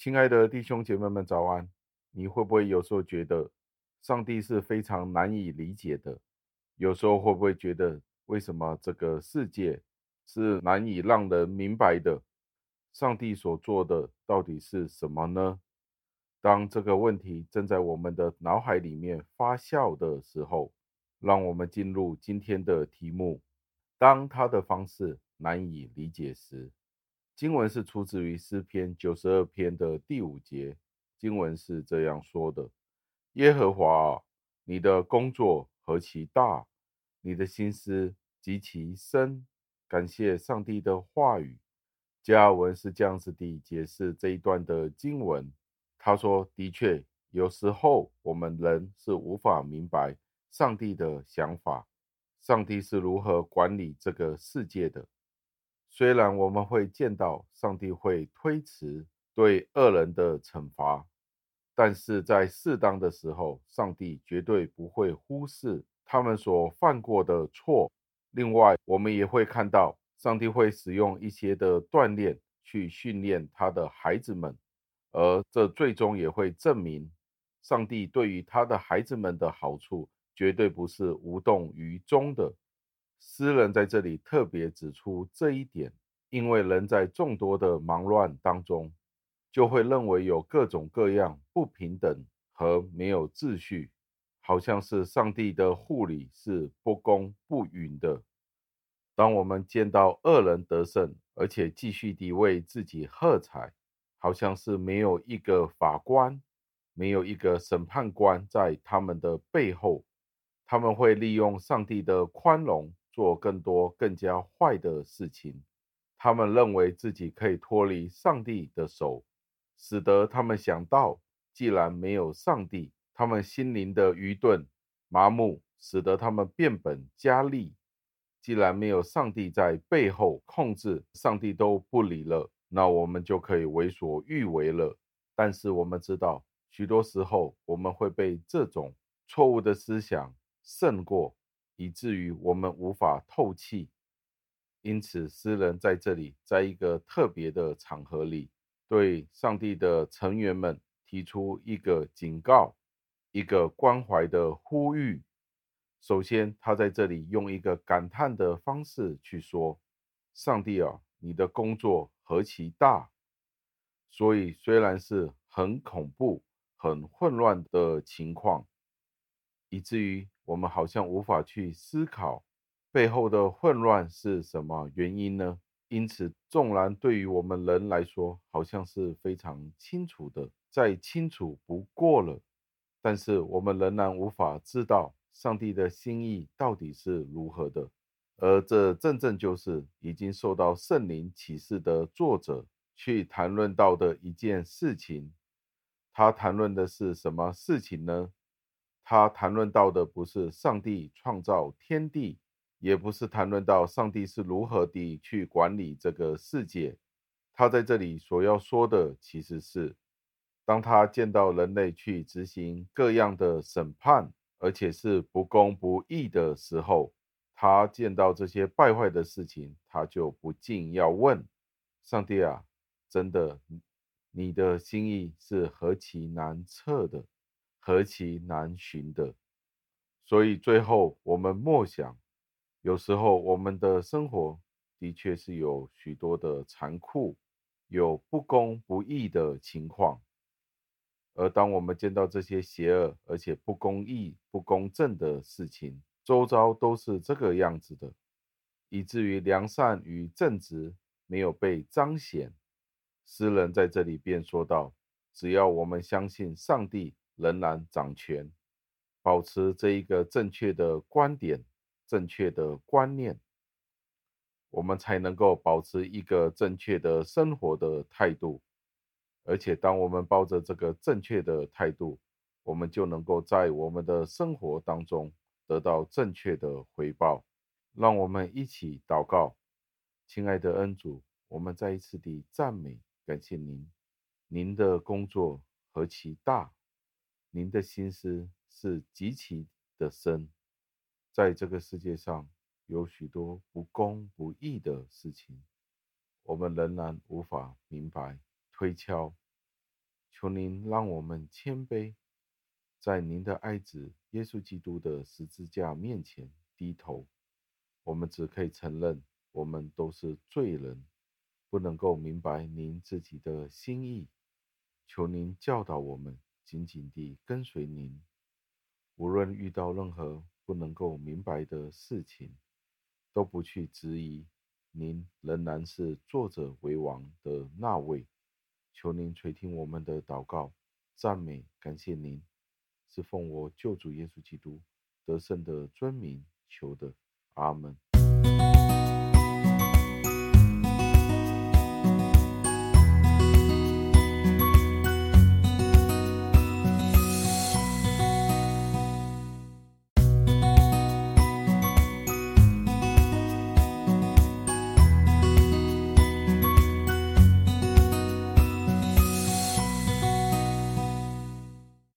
亲爱的弟兄姐妹们，早安！你会不会有时候觉得上帝是非常难以理解的？有时候会不会觉得为什么这个世界是难以让人明白的？上帝所做的到底是什么呢？当这个问题正在我们的脑海里面发酵的时候，让我们进入今天的题目：当他的方式难以理解时。经文是出自于诗篇九十二篇的第五节，经文是这样说的：“耶和华，你的工作何其大，你的心思极其深。”感谢上帝的话语。加尔文是这样子地解释这一段的经文。他说：“的确，有时候我们人是无法明白上帝的想法，上帝是如何管理这个世界的。”虽然我们会见到上帝会推迟对恶人的惩罚，但是在适当的时候，上帝绝对不会忽视他们所犯过的错。另外，我们也会看到上帝会使用一些的锻炼去训练他的孩子们，而这最终也会证明，上帝对于他的孩子们的好处绝对不是无动于衷的。诗人在这里特别指出这一点，因为人在众多的忙乱当中，就会认为有各种各样不平等和没有秩序，好像是上帝的护理是不公不允的。当我们见到恶人得胜，而且继续地为自己喝彩，好像是没有一个法官，没有一个审判官在他们的背后，他们会利用上帝的宽容。做更多更加坏的事情，他们认为自己可以脱离上帝的手，使得他们想到，既然没有上帝，他们心灵的愚钝、麻木，使得他们变本加厉。既然没有上帝在背后控制，上帝都不理了，那我们就可以为所欲为了。但是我们知道，许多时候我们会被这种错误的思想胜过。以至于我们无法透气，因此诗人在这里，在一个特别的场合里，对上帝的成员们提出一个警告，一个关怀的呼吁。首先，他在这里用一个感叹的方式去说：“上帝啊，你的工作何其大！”所以，虽然是很恐怖、很混乱的情况，以至于。我们好像无法去思考背后的混乱是什么原因呢？因此，纵然对于我们人来说，好像是非常清楚的，再清楚不过了，但是我们仍然无法知道上帝的心意到底是如何的。而这正正就是已经受到圣灵启示的作者去谈论到的一件事情。他谈论的是什么事情呢？他谈论到的不是上帝创造天地，也不是谈论到上帝是如何地去管理这个世界。他在这里所要说的，其实是当他见到人类去执行各样的审判，而且是不公不义的时候，他见到这些败坏的事情，他就不禁要问：上帝啊，真的，你的心意是何其难测的！何其难寻的，所以最后我们默想，有时候我们的生活的确是有许多的残酷，有不公不义的情况。而当我们见到这些邪恶而且不公义、不公正的事情，周遭都是这个样子的，以至于良善与正直没有被彰显。诗人在这里便说道：只要我们相信上帝。仍然掌权，保持这一个正确的观点、正确的观念，我们才能够保持一个正确的生活的态度。而且，当我们抱着这个正确的态度，我们就能够在我们的生活当中得到正确的回报。让我们一起祷告，亲爱的恩主，我们再一次地赞美、感谢您，您的工作何其大！您的心思是极其的深，在这个世界上有许多不公不义的事情，我们仍然无法明白推敲，求您让我们谦卑，在您的爱子耶稣基督的十字架面前低头。我们只可以承认，我们都是罪人，不能够明白您自己的心意。求您教导我们，紧紧地跟随您。无论遇到任何不能够明白的事情，都不去质疑，您仍然是坐者为王的那位。求您垂听我们的祷告，赞美感谢您，是奉我救主耶稣基督得胜的尊名求的，阿门。